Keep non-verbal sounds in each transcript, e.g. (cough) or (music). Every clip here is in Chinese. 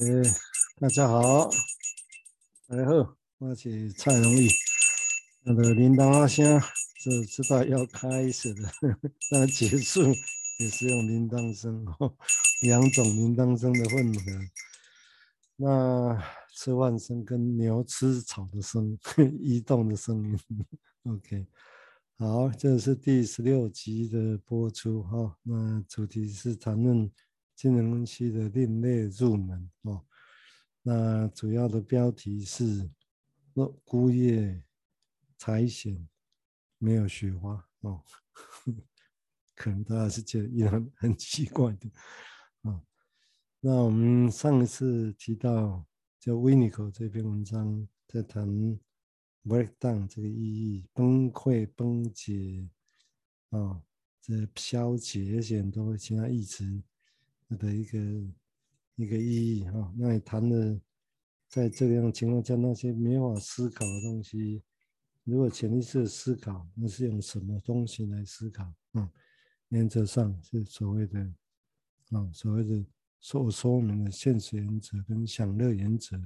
哎，大家好，大家好，我是蔡荣义。那个铃铛阿声是知道要开始的，(laughs) 但结束也是用铃铛声哦，两种铃铛声的混合。那吃饭声跟牛吃草的声，(laughs) 移动的声音。OK，好，这是第十六集的播出哈、那主题是谈论。金融期的另类入门哦，那主要的标题是“那孤叶苔藓没有雪花”哦，(laughs) 可能大家是觉得依然很奇怪的啊。那我们上一次提到叫 Vinco 这篇文章，在谈 breakdown 这个意义，崩溃、崩解啊，这消解这些很多其他意词。的一个一个意义哈，那你谈的在这样情况下，那些没法思考的东西，如果潜意识思考，那是用什么东西来思考？嗯，原则上是所谓的啊，所谓的所说明的现实原则跟享乐原则。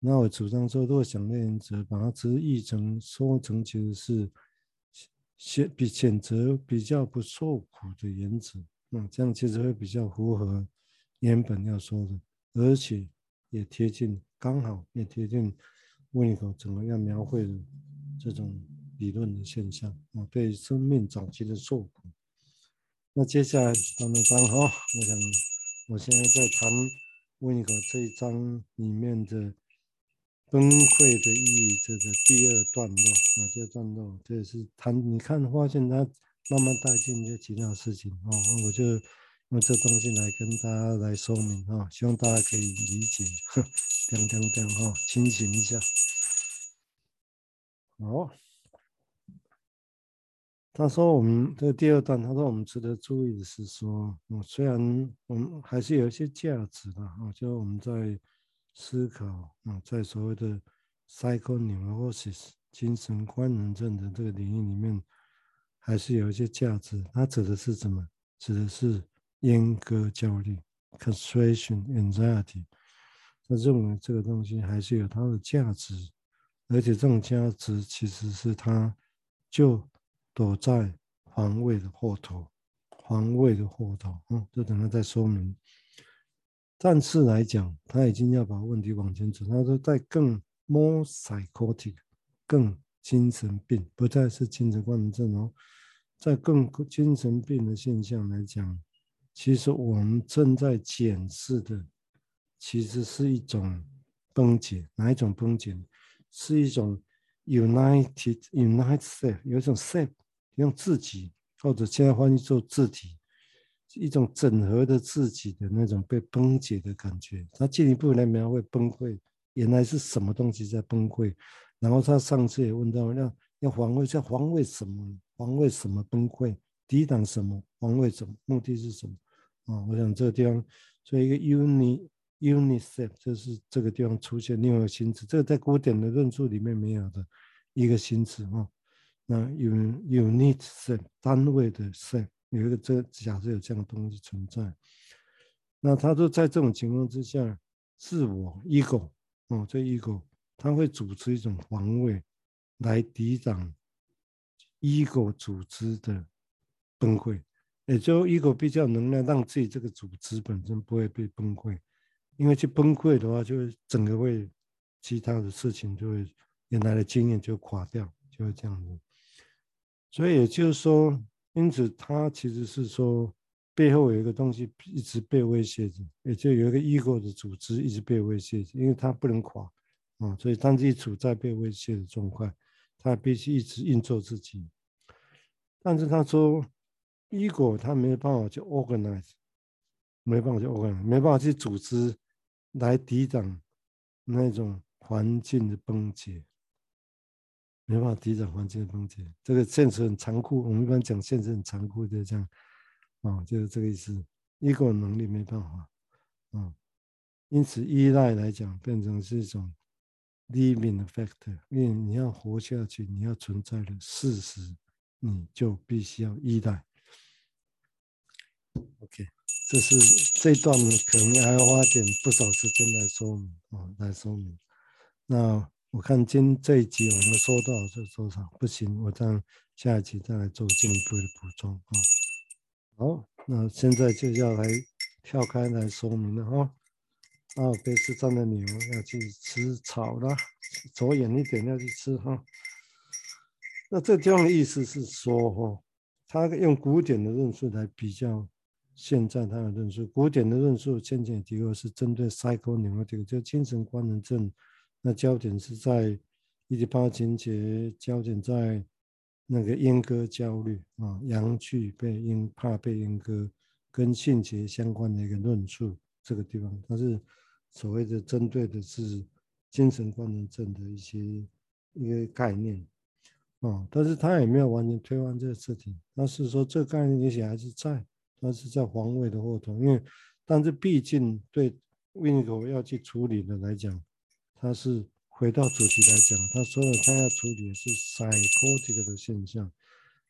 那我主张说，如果享乐原则把它直译成说成，其实是选比选择比较不受苦的原则。那、嗯、这样其实会比较符合原本要说的，而且也贴近，刚好也贴近温尼科整个要描绘的这种理论的现象啊，对生命早期的受苦。那接下来咱们章哈，我想我现在在谈温尼科这一章里面的崩溃的意义，这个第二段落啊，第二段落这也是谈，你看发现它。慢慢带进一些其他事情哦，我就用这东西来跟大家来说明啊，希望大家可以理解。等等等哈，清醒一下。好，他说我们这第二段，他说我们值得注意的是说，嗯，虽然我们还是有一些价值的啊，就是我们在思考啊，在所谓的 psychosis 精神官能症的这个领域里面。还是有一些价值，它指的是什么？指的是阉割焦虑 （castration anxiety）。他认为这个东西还是有它的价值，而且这种价值其实是它就躲在防卫的后头，防卫的后头。嗯，就等他再说明。但是来讲，他已经要把问题往前走。他说，在更 more psychotic，更精神病，不再是精神官能症哦。在更精神病的现象来讲，其实我们正在检视的，其实是一种崩解。哪一种崩解？是一种 united united self，有一种 self 用自己，或者现在翻译做自体，一种整合的自己的那种被崩解的感觉。他进一步来描绘崩溃，原来是什么东西在崩溃？然后他上次也问到，要要防卫，要防卫什么？防卫什么崩溃？抵挡什么？防卫什么？目的是什么？啊，我想这个地方，所以一个 uni unicef 就是这个地方出现另外一个新词，这个在古典的论述里面没有的一个新词啊。那 un unit self 单位的 self 有一个这假设有这样的东西存在，那他说在这种情况之下，自我 ego 哦，这 ego 他会组织一种防卫来抵挡。Ego 组织的崩溃，也就 ego 比较能量，让自己这个组织本身不会被崩溃，因为去崩溃的话，就会整个会其他的事情就会原来的经验就垮掉，就会这样子。所以也就是说，因此他其实是说背后有一个东西一直被威胁着，也就有一个 ego 的组织一直被威胁着，因为它不能垮啊，所以当自己处在被威胁的状况。他必须一直运作自己，但是他说，ego 他没办法去 organize，没办法去 organize，没办法去组织来抵挡那种环境的崩解，没办法抵挡环境的崩解。这个现实很残酷，我们一般讲现实很残酷，就这样，啊，就是这个意思。ego 能力没办法，啊，因此依赖来讲变成是一种。living factor，因为你要活下去，你要存在的事实，你就必须要依赖。OK，这是这一段呢，可能还要花点不少时间来说明啊，来说明。那我看今这一集我们说多少就多少，不行，我这样下一集再来做进一步的补充啊。好，那现在就要来跳开来说明了哈。阿尔卑斯山的牛要去吃草了，走远一点要去吃哈。那这地方的意思是说哈，他用古典的论述来比较。现在他的论述，古典的论述，先前提过是针对 psychoneurotic 就精神官能症，那焦点是在伊底帕情结，焦点在那个阉割焦虑啊，阳具被阉怕被阉割，跟性结相关的一个论述，这个地方。它是所谓的针对的是精神官能症的一些一个概念。啊，但是他也没有完全推翻这个事情，但是说这个概念也许还是在。但是在防卫的后头，因为，但是毕竟对维尼口要去处理的来讲，他是回到主题来讲，他说了他要处理的是 psychotic 的现象，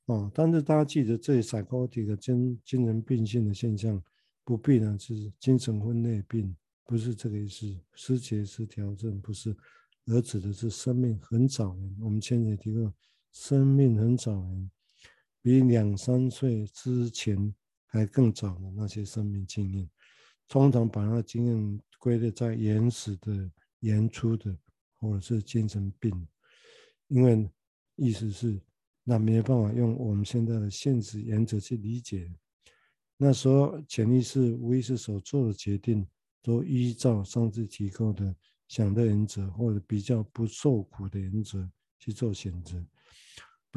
啊，但是大家记得这 psychotic 的精精神病性的现象，不必然是精神分裂病，不是这个意思，失节失调症不是，而指的是生命很早年，我们前面提过，生命很早，比两三岁之前。还更早的那些生命经验，通常把那经验归类在原始的、原初的，或者是精神病，因为意思是那没有办法用我们现在的现实原则去理解。那时候潜意识、无意识所做的决定，都依照上次提过的想的原则，或者比较不受苦的原则去做选择。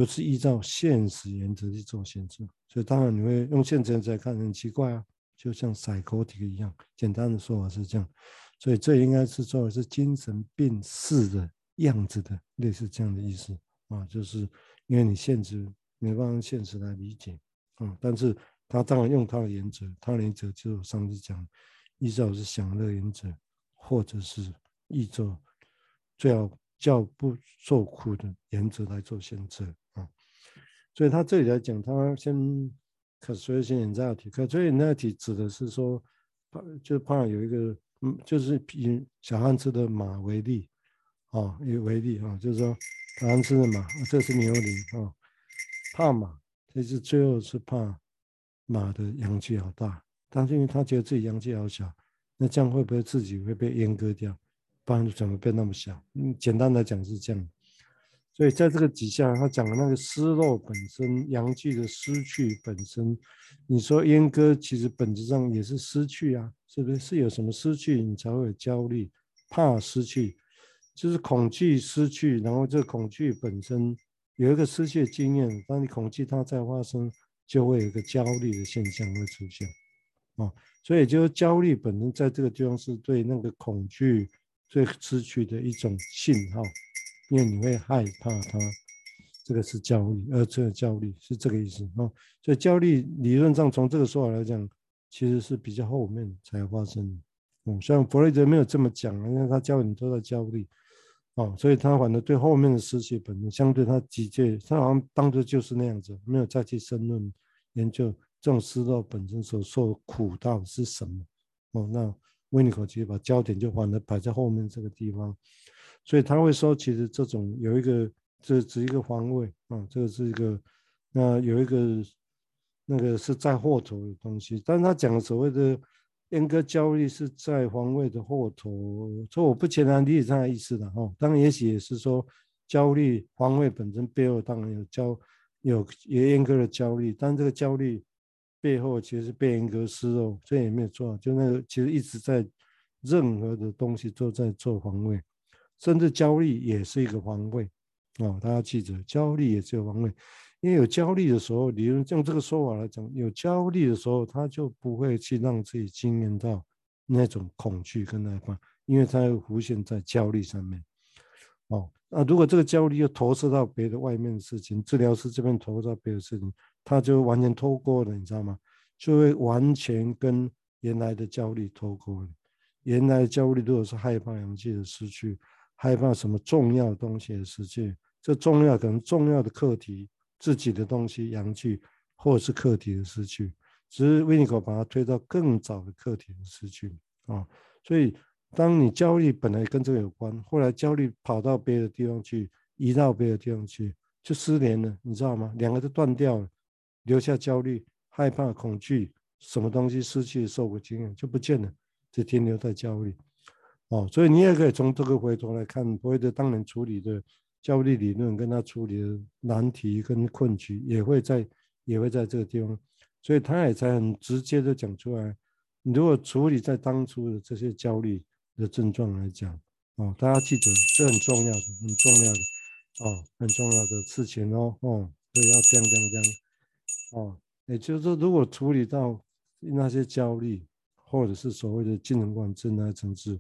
不是依照现实原则去做选择，所以当然你会用现实来看很奇怪啊，就像 psychotic 一样。简单的说法是这样，所以这应该是作为是精神病似的样子的，类似这样的意思啊，就是因为你现实没办法用现实来理解啊，但是他当然用他的原则，他的原则就是我上次讲，依照是享乐原则，或者是依照最好较不受苦的原则来做选择。所以他这里来讲，他先可随性引导体，可随性引导体指的是说，怕就怕有一个，嗯，就是以小汉吃的马为例，啊，以为例啊，就是说小汉吃的马，这是牛羚啊，怕马，其实最后是怕马的阳气好大，但是因为他觉得自己阳气好小，那这样会不会自己会被阉割掉？不然怎么变那么小？嗯，简单来讲是这样。所以在这个底下，他讲的那个失落本身，阳具的失去本身，你说阉割其实本质上也是失去啊，是不是？是有什么失去，你才会有焦虑，怕失去，就是恐惧失去，然后这个恐惧本身有一个失去的经验，当你恐惧它再发生，就会有一个焦虑的现象会出现，啊，所以就是焦虑本身在这个地方是对那个恐惧最失去的一种信号。因为你会害怕它，这个是焦虑，而这个焦虑是这个意思啊。所以焦虑理论上从这个说法来讲，其实是比较后面才发生的。嗯，虽然弗洛伊德没有这么讲，因为他教你都在焦虑，哦，所以他反而对后面的失去本身相对他直接，他好像当作就是那样子，没有再去深论研究这种失落本身所受的苦到底是什么。哦，那维尼口其实把焦点就反而摆在后面这个地方。所以他会说，其实这种有一个，这只是一个防卫啊，这个是一个，那有一个那个是在后头的东西。但是他讲的所谓的阉割焦虑是在防卫的后头，所以我不全然理解他的意思的哈。当然，也许也是说焦虑防卫本身背后当然有焦有有阉割的焦虑，但这个焦虑背后其实是被阉割失落，这也没有错。就那个其实一直在任何的东西都在做防卫。甚至焦虑也是一个防卫，哦，大家记着，焦虑也是一个防卫，因为有焦虑的时候，理论用这个说法来讲，有焦虑的时候，他就不会去让自己经验到那种恐惧跟害怕，因为他会浮现在焦虑上面，哦，那如果这个焦虑又投射到别的外面的事情，治疗师这边投射到别的事情，他就完全脱钩了，你知道吗？就会完全跟原来的焦虑脱钩了。原来的焦虑如果是害怕阳气的失去。害怕什么重要的东西的失去，这重要可能重要的课题，自己的东西阳具，或者是课题的失去，只是 VENCO 把它推到更早的课题的失去啊。所以，当你焦虑本来跟这个有关，后来焦虑跑到别的地方去，移到别的地方去，就失联了，你知道吗？两个都断掉了，留下焦虑、害怕、恐惧，什么东西失去受过经验就不见了，就停留在焦虑。哦，所以你也可以从这个回头来看，弗洛伊德当年处理的焦虑理论，跟他处理的难题跟困局，也会在也会在这个地方，所以他也才很直接的讲出来。你如果处理在当初的这些焦虑的症状来讲，哦，大家记得这很重要的，很重要的，哦，很重要的事情哦，哦，所以要这样这样这样，哦，也就是说，如果处理到那些焦虑，或者是所谓的精神管症那些层次。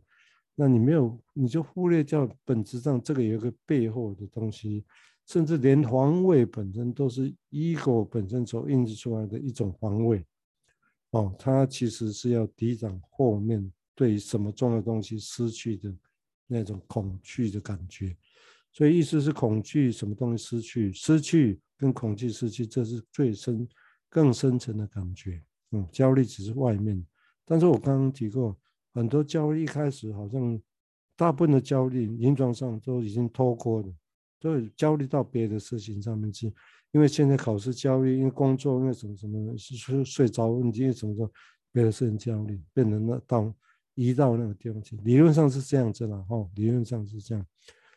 那你没有，你就忽略掉本质上这个有一个背后的东西，甚至连防卫本身都是 ego 本身所印制出来的一种防卫。哦，它其实是要抵挡后面对什么重要东西失去的那种恐惧的感觉。所以意思是恐惧什么东西失去，失去跟恐惧失去，这是最深、更深层的感觉。嗯，焦虑只是外面，但是我刚刚提过。很多焦虑一开始好像，大部分的焦虑临床上都已经脱锅了，都焦虑到别的事情上面去。因为现在考试焦虑，因为工作，因为什么什么，是睡睡着问题，因为什么说别的事情焦虑，变成那到移到那个地方去。理论上是这样子了哈，理论上是这样，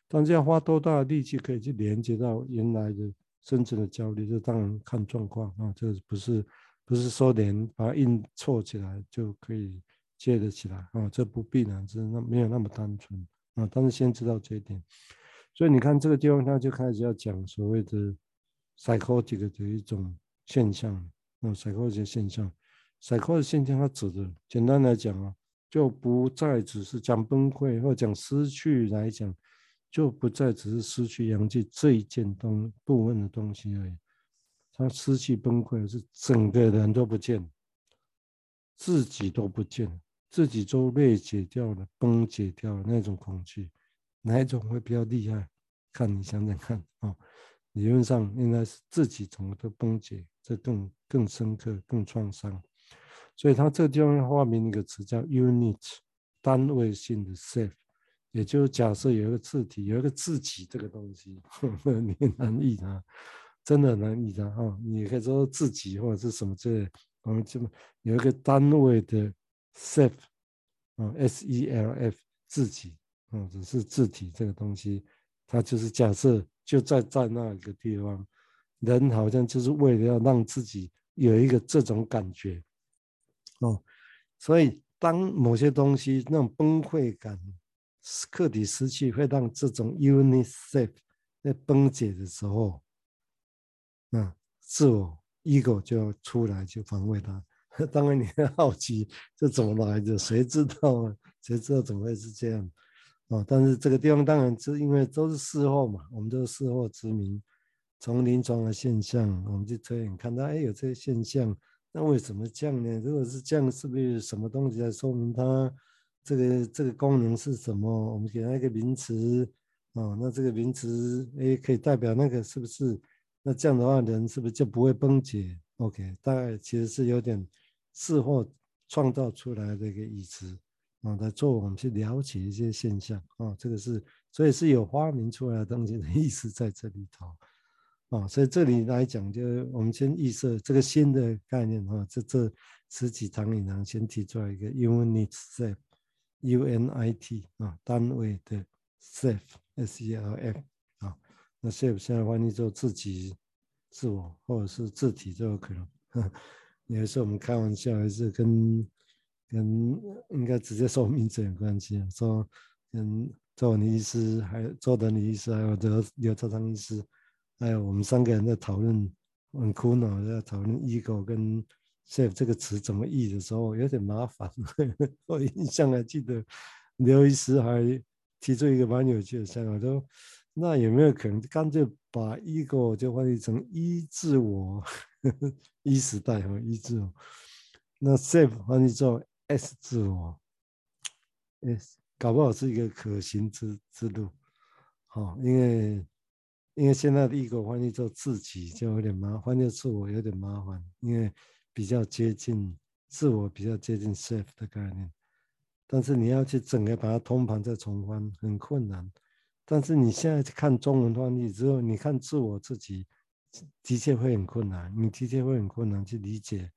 但是要花多大的力气可以去连接到原来的真正的焦虑，这当然看状况啊，这不是不是说连把它硬凑起来就可以。接得起来啊，这不必然，是那没有那么单纯啊。但是先知道这一点，所以你看这个地方，他就开始要讲所谓的 psychotic 的一种现象啊，psychotic 现象，psychotic 现象，它指的简单来讲啊，就不再只是讲崩溃或讲失去来讲，就不再只是失去阳气这一件东部分的东西而已。他失去崩溃是整个人都不见，自己都不见。自己都裂解掉了，崩解掉了那种恐惧，哪一种会比较厉害？看你想想看啊、哦。理论上应该是自己怎么都崩解，这更更深刻、更创伤。所以他这个地方要发明一个词叫 “unit”，单位性的 “self”，也就是假设有一个字体，有一个自己这个东西，(laughs) 呵呵你难译它，真的难译它哈。你可以说自己或者是什么之类，我们这么有一个单位的。Self 啊，S E L F 自己啊，只是自体这个东西，它就是假设就在在那一个地方，人好像就是为了要让自己有一个这种感觉哦，所以当某些东西那种崩溃感、客体失去，会让这种 unit self 在崩解的时候，那自我 ego 就要出来就防卫它。(laughs) 当然，你很好奇这怎么来的？谁知道啊？(laughs) 谁知道怎么会是这样？哦，但是这个地方当然是因为都是事后嘛，我们都是事后之明。从临床的现象，我们就推演看到，哎，有这些现象，那为什么这样呢？如果是这样，是不是什么东西来说明它这个这个功能是什么？我们给它一个名词，哦，那这个名词，哎，可以代表那个是不是？那这样的话，人是不是就不会崩解？OK，大概其实是有点。事后创造出来的一个意思啊，来做我们去了解一些现象啊，这个是所以是有发明出来东西的意思在这里头啊，所以这里来讲，就我们先预设这个新的概念啊，这这十几堂里呢，先提出来一个 unit self，U N I T 啊，单位的 self，S E L F 啊，那 self 现在翻译做自己、自我或者是自体都有可能。有一次我们开玩笑，还是跟跟应该直接说名字有关系，说跟周文医师，还有周德礼医师，还有刘刘超昌医师，还有我们三个人在讨论，很苦恼在讨论 ego 跟 self 这个词怎么译的时候，有点麻烦。我印象还记得刘医师还提出一个蛮有趣的想法，说那有没有可能干脆把 ego 就翻译成一自我？(laughs) 一时代和一自我，那 self 翻译做 S 自我，S 搞不好是一个可行之之路，好，因为因为现在的 ego 翻译做自己就有点麻烦，翻译自我有点麻烦，因为比较接近自我，比较接近 self 的概念。但是你要去整个把它通盘再重翻，很困难。但是你现在去看中文翻译之后，你看自我自己的确会很困难，你的确会很困难去理解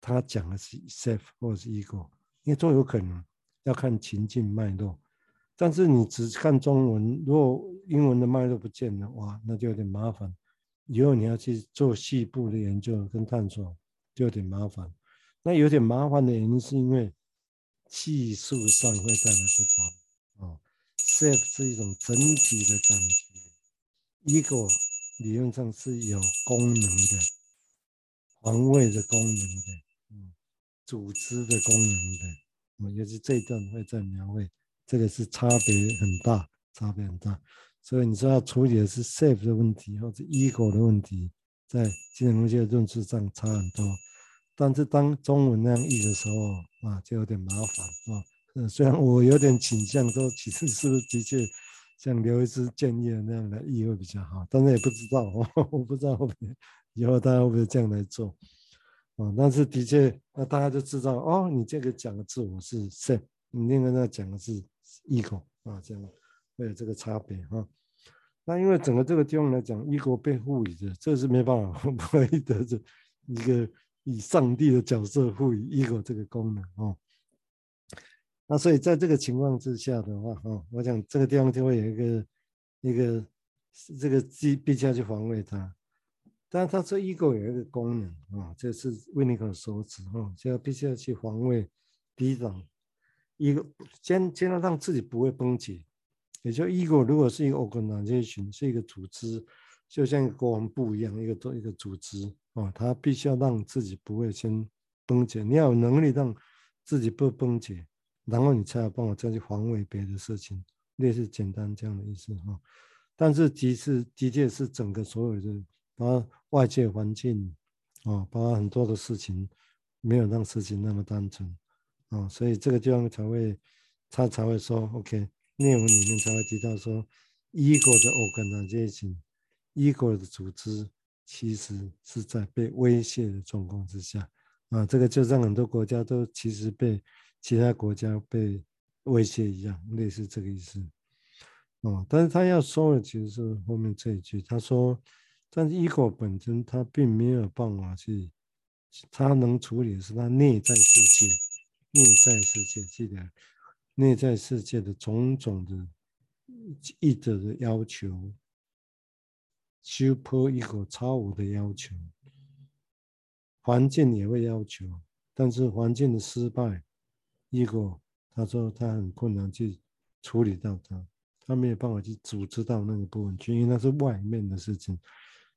他讲的是 self 或是 ego，因为都有可能要看情境脉络。但是你只看中文，如果英文的脉络不见了，哇，那就有点麻烦。以后你要去做细部的研究跟探索，就有点麻烦。那有点麻烦的原因是因为技术上会带来不同。哦，self 是一种整体的感觉，ego 理论上是有功能的，防卫的功能的，嗯，组织的功能的。嗯，尤其这一段会再描绘，这个是差别很大，差别很大。所以你说要处理的是 safe 的问题，或者 ego 的问题，在金融界的论述上差很多。但是当中文那样译的时候，啊，就有点麻烦啊。虽然我有点倾向说，其实是不是的确像刘医师建议的那样来译会比较好，但是也不知道，(laughs) 我不知道后面以后大家会不会这样来做啊？但是的确，那大家就知道哦，你这个讲的自我是圣你那个那讲的是 ego 啊，这样会有这个差别哈。那因为整个这个地方来讲，ego 被赋予的，这是没办法可以的，(laughs) 这一个以上帝的角色赋予 ego 这个功能哦。那所以在这个情况之下的话，哈，我想这个地方就会有一个一个这个必必须要去防卫它。但是它这 ego 有一个功能啊，这是维尼克所指哈，就要必须要去防卫抵挡一个先先要让自己不会崩解。也就 ego 如果是一个 organization，是一个组织，就像一个国防部一样，一个做一个组织啊，它必须要让自己不会先崩解。你要有能力让自己不崩解，然后你才有办法再去防卫别的事情，类似简单这样的意思哈。但是其实的确是整个所有的，包括外界环境啊，包括很多的事情，没有让事情那么单纯啊，所以这个地方才会他才会说 OK。内文里面才会提到说，ego 的 organization，ego 的组织其实是在被威胁的状况之下啊，这个就让很多国家都其实被其他国家被威胁一样，类似这个意思。哦，但是他要说的其实是后面这一句，他说，但是 ego 本身他并没有办法去，他能处理的是他内在世界，内在世界记得。内在世界的种种的意德的要求，super ego 超我的要求，环境也会要求，但是环境的失败，ego 他说他很困难去处理到它，他没有办法去组织到那个部分去，因为那是外面的事情，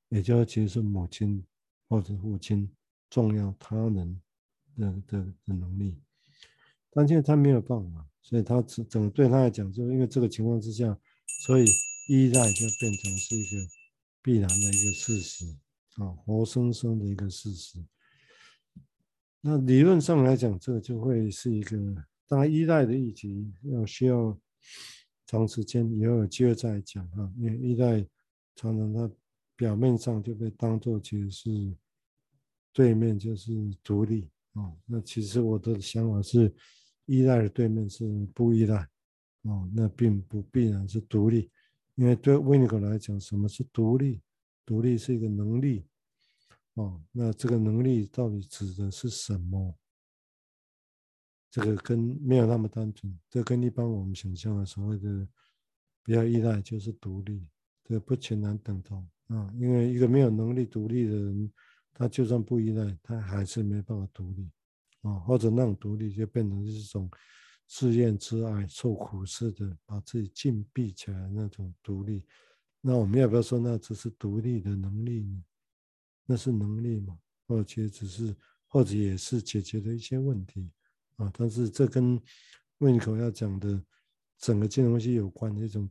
也就其实是母亲或者父亲重要他人的的的能力，但现在他没有办法。所以他整整个对他来讲，就因为这个情况之下，所以依赖就变成是一个必然的一个事实啊，活生生的一个事实。那理论上来讲，这个就会是一个当然依赖的议题，要需要长时间以后有机会再讲哈。因为依赖常常它表面上就被当作其实是对面就是独立啊。那其实我的想法是。依赖的对面是不依赖，哦，那并不必然是独立，因为对维尼口来讲，什么是独立？独立是一个能力，哦，那这个能力到底指的是什么？这个跟没有那么单纯，这跟一般我们想象的所谓的不要依赖就是独立，这不全然等同啊，因为一个没有能力独立的人，他就算不依赖，他还是没办法独立。啊，或者那种独立就变成一种自怨自艾、受苦似的，把自己禁闭起来那种独立。那我们要不要说那只是独立的能力呢？那是能力嘛？或者只是，或者也是解决的一些问题啊？但是这跟胃口要讲的整个金融系有关的一种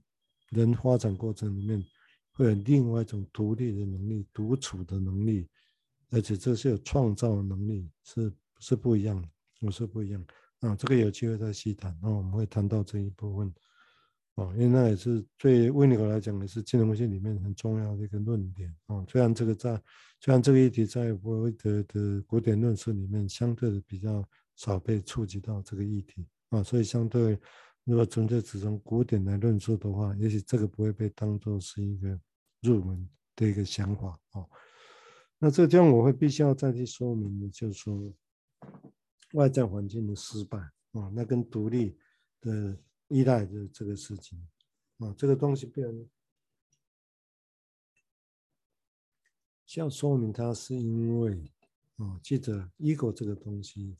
人发展过程里面，会有另外一种独立的能力、独处的能力，而且这是有创造能力，是。是不一样的，我是不一样啊。这个有机会再细谈，那我们会谈到这一部分。哦，因为那也是对维尼口来讲，也是金融分析里面很重要的一个论点哦。虽然这个在，虽然这个议题在弗洛伊德的古典论述里面相对的比较少被触及到这个议题啊，所以相对如果纯粹只从古典来论述的话，也许这个不会被当做是一个入门的一个想法哦。那这个地方我会必须要再去说明的，就是说外在环境的失败啊，那跟独立的依赖的这个事情啊，这个东西不能需要说明它是因为啊，记得 ego 这个东西，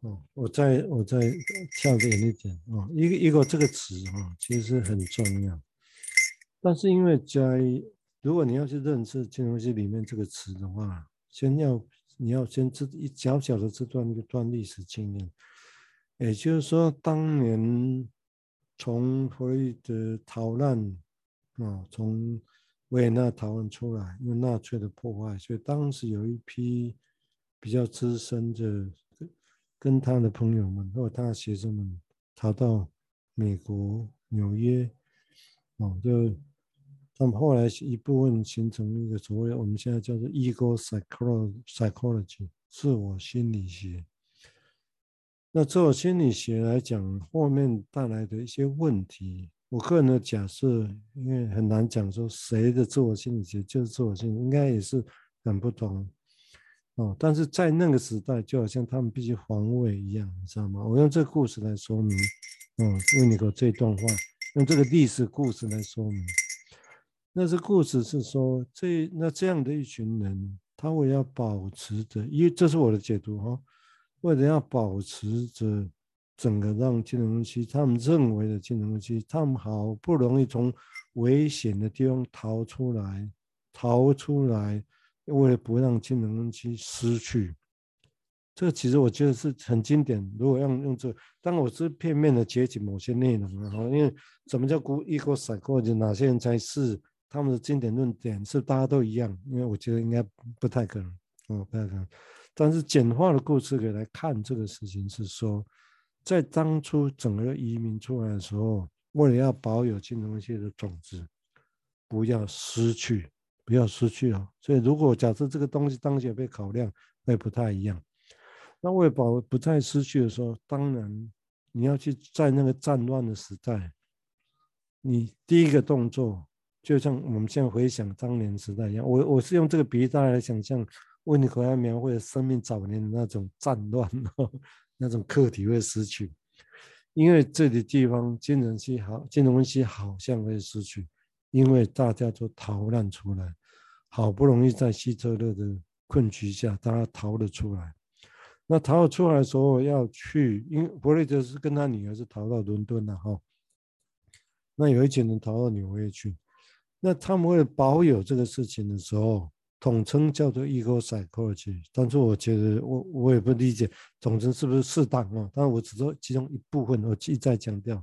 哦，我再我再跳远一点啊，ego 这个词啊，其实很重要，但是因为在如果你要去认识金融系里面这个词的话，先要你要先知一小小的这段一段历史经验，也就是说，当年从弗洛伊德逃难啊，从维也纳逃难出来，因为纳粹的破坏，所以当时有一批比较资深的跟他的朋友们或者他的学生们逃到美国纽约，哦，就。那么后来一部分形成一个所谓我们现在叫做 ego psychology 自我心理学。那自我心理学来讲，后面带来的一些问题，我个人的假设，因为很难讲说谁的自我心理学就是自我心理，应该也是很不同哦。但是在那个时代，就好像他们必须防卫一样，你知道吗？我用这个故事来说明，哦，问你个这段话，用这个历史故事来说明。那这故事是说，这那这样的一群人，他为要保持着，因为这是我的解读哈，为了要保持着整个让精神分析，他们认为的精神分析，他们好不容易从危险的地方逃出来，逃出来，为了不让精神分析失去，这个其实我觉得是很经典。如果用用这，当我是片面的截取某些内容啊，因为什么叫 ego psychology，哪些人才是？他们的经典论点是大家都一样，因为我觉得应该不太可能，哦，不太可能。但是简化的故事可以来看这个事情，是说，在当初整个移民出来的时候，为了要保有精神分析的种子，不要失去，不要失去啊。所以如果假设这个东西当前被考量，会不太一样。那为了保不再失去的时候，当然你要去在那个战乱的时代，你第一个动作。就像我们现在回想当年时代一样，我我是用这个比喻，大家来想象温尼可要描绘生命早年的那种战乱，(laughs) 那种课题会失去，因为这里地方金融系好，金融系好像会失去，因为大家都逃难出来，好不容易在希特勒的困局下，大家逃了出来。那逃了出来的时候要去，因为弗洛伊德是跟他女儿是逃到伦敦了哈，那有一群人逃到纽约去。那他们为了保有这个事情的时候，统称叫做 ego psychology。但是我觉得我我也不理解统称是不是适当啊？但我只说其中一部分，我一再强调。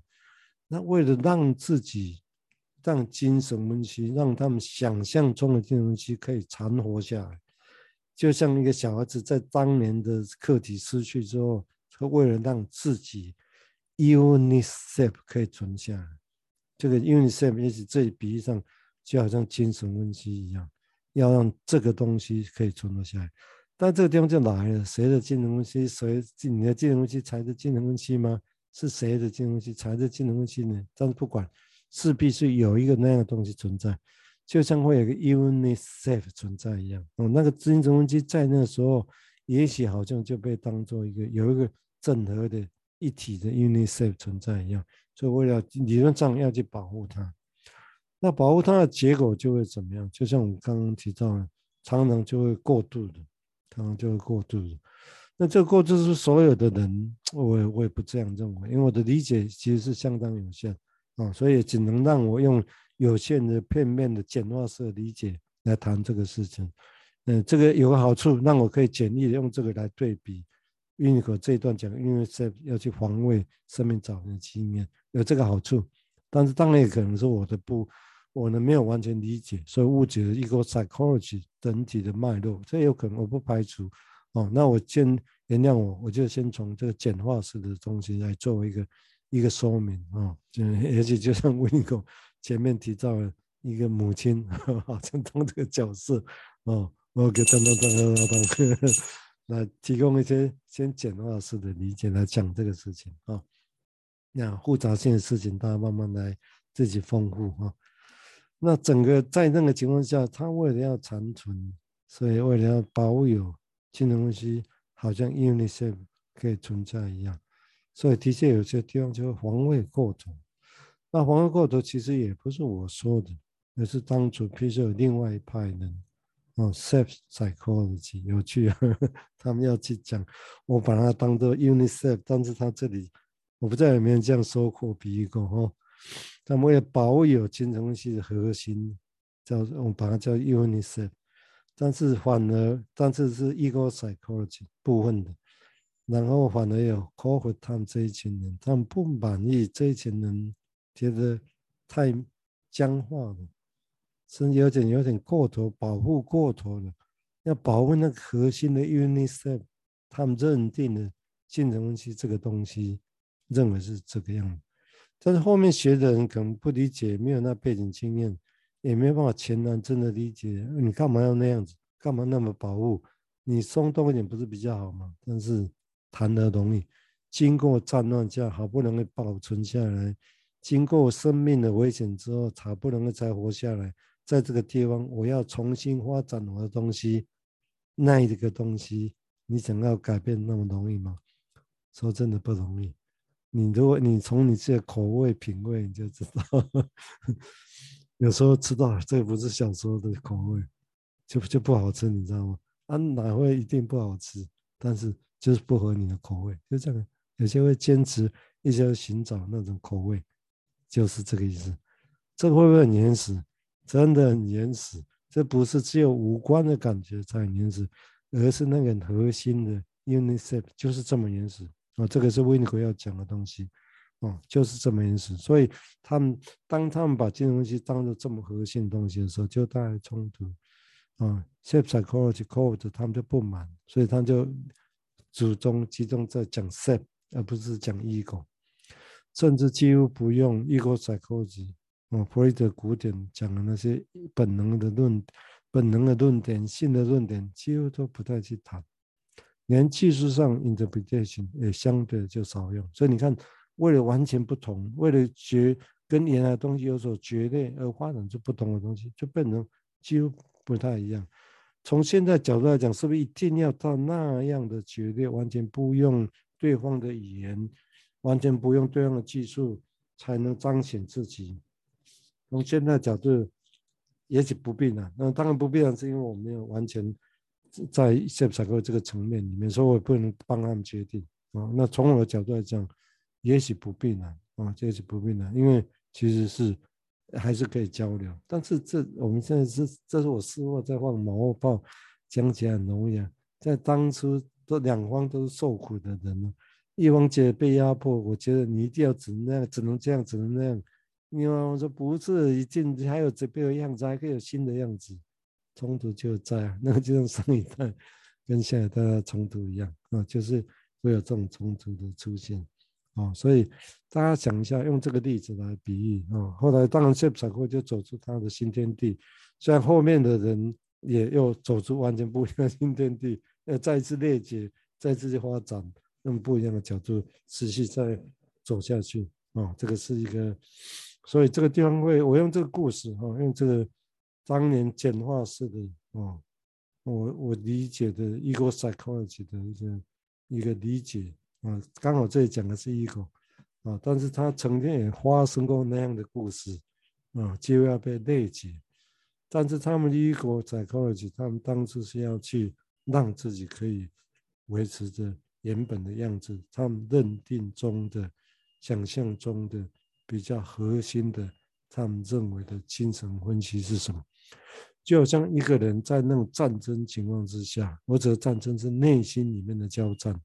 那为了让自己让精神分析，让他们想象中的精神分析可以存活下来，就像一个小孩子在当年的课题失去之后，他为了让自己 unit self 可以存下来，这个 unit self 也许这比喻上。就好像精神分析一样，要让这个东西可以存活下来。但这个地方就来了，谁的精神分析？谁你的精神分析才是精神分析吗？是谁的精神分析才是精神分析呢？但是不管，势必是有一个那样的东西存在，就像会有个 unit self 存在一样。哦，那个精神分析在那个时候，也许好像就被当做一个有一个整合的一体的 unit self 存在一样。所以为了理论上要去保护它。那保护它的结果就会怎么样？就像我们刚刚提到的，常常就会过度的，常常就会过度的。那这个过度是所有的人，我也我也不这样认为，因为我的理解其实是相当有限啊，所以只能让我用有限的、片面的、简化式的理解来谈这个事情。嗯，这个有个好处，让我可以简易的用这个来对比。因为可这一段讲，因为是要去防卫生命早年的经验，有这个好处，但是当然也可能是我的不。我呢没有完全理解，所以误解了 ego psychology 整体的脉络，这有可能我不排除哦。那我先原谅我，我就先从这个简化式的东西来作为一个一个说明啊，就而且就像 Winiko 前面提到了一个母亲，(laughs) 好像当这个角色哦，我给当当当当当，(laughs) 来提供一些先简化式的理解来讲这个事情啊，那复杂性的事情大家慢慢来自己丰富啊。那整个在那个情况下，他为了要长存，所以为了要保有金融分析。好像 UNICEF 可以存在一样，所以的确有些地方就防卫过头。那防卫过头其实也不是我说的，而是当初譬如说有另外一派人，哦，Self Psychology 有趣呵呵，(laughs) 他们要去讲，我把它当做 UNICEF，但是他这里我不知道有没有这样说过比喻过哦。他们为了保有金融系的核心，叫我们把它叫 UNICEF。但是反而，但是是 ego psychology 部分的，然后反而有 cohort 他们这一群人，他们不满意这一群人，觉得太僵化了，甚至有点有点过头，保护过头了，要保护那个核心的 UNICEF，他们认定的金融分析这个东西，认为是这个样子，但是后面学的人可能不理解，没有那背景经验。也没有办法全然真的理解，你干嘛要那样子？干嘛那么保护？你松动一点不是比较好吗？但是谈得容易，经过战乱下好不容易保存下来，经过生命的危险之后，好不容易才活下来，在这个地方我要重新发展我的东西，那一个东西，你想要改变那么容易吗？说真的不容易。你如果你从你自己的口味品味，你就知道。(laughs) 有时候吃到这不是小时候的口味，就就不好吃，你知道吗？啊，哪会一定不好吃？但是就是不合你的口味，就这样。有些会坚持，一些寻找那种口味，就是这个意思。这会不会很原始？真的很原始。这不是只有五官的感觉才很原始，而是那个核心的 UNICEF 就是这么原始。哦，这个是 Winiko 要讲的东西。哦，就是这么意思。所以他们当他们把金融东西当做这么核心的东西的时候，就带来冲突。啊，Self Psychology Code 他们就不满，所以他就主中集中在讲 Self，而不是讲 Ego，甚至几乎不用 Ego Psychology。啊，弗洛伊德古典讲的那些本能的论、本能的论点、性的论点，几乎都不太去谈，连技术上 Interpretation 也相对就少用。所以你看。为了完全不同，为了绝跟原来的东西有所决裂而发展出不同的东西，就变成几乎不太一样。从现在角度来讲，是不是一定要到那样的决裂，完全不用对方的语言，完全不用对方的技术，才能彰显自己？从现在角度，也许不必然。那当然不必然，是因为我没有完全在 Self Psychology 这个层面里面，所以我不能帮他们决定啊。那从我的角度来讲。也许不必然啊，也许不必然，因为其实是还是可以交流。但是这我们现在是，这是我事后在放马后炮，讲起来很容易啊。在当初，这两方都是受苦的人呢，一方觉得被压迫，我觉得你一定要只能那样，只能这样，只能那样。另外我说不是，一定还有这边的样子，还可以有新的样子。冲突就在 (laughs) 那个，就像上一代跟下一代的冲突一样啊，(laughs) 就是会有这种冲突的出现。啊，所以大家想一下，用这个例子来比喻啊、后来当然 Self Psychology 就走出他的新天地，虽然后面的人也又走出完全不一样的新天地，要再次裂解，再次去发展，用不一样的角度持续再走下去啊、这个是一个，所以这个地方会，我用这个故事啊、用这个当年简化式的、哦，我我理解的 Ego Psychology 的一个一个理解。啊，刚好这里讲的是 ego 啊，但是他曾经也发生过那样的故事啊，就要被内解。但是他们 ego psychology，他们当初是要去让自己可以维持着原本的样子，他们认定中的、想象中的比较核心的，他们认为的精神分析是什么？就好像一个人在那种战争情况之下，或者战争是内心里面的交战。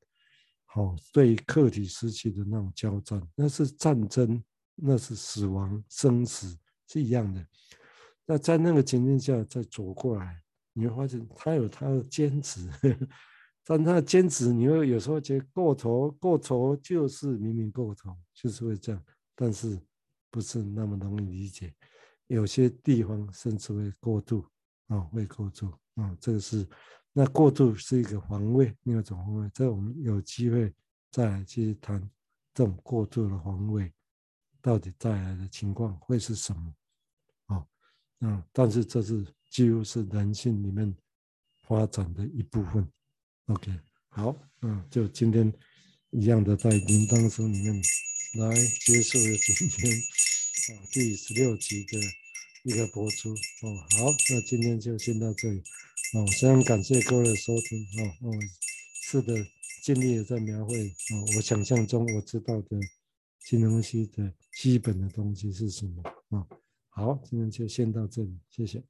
哦，对客体失去的那种交战，那是战争，那是死亡、生死是一样的。那在那个情境下再走过来，你会发现他有他的坚持，但他的坚持，你会有时候觉得过头，过头就是明明过头，就是会这样，但是不是那么容易理解。有些地方甚至会过度啊，会过度啊，这个是那过度是一个防卫，另外一种防卫。这我们有机会再来去谈这种过度的防卫到底带来的情况会是什么啊？嗯，但是这是几乎是人性里面发展的一部分。OK，好，嗯，就今天一样的在铃铛书里面来结束了今天啊第十六集的一个播出哦。好，那今天就先到这里哦。非常感谢各位的收听哦。哦，是的，尽力的在描绘哦，我想象中我知道的金融系的基本的东西是什么啊？好，今天就先到这里，谢谢。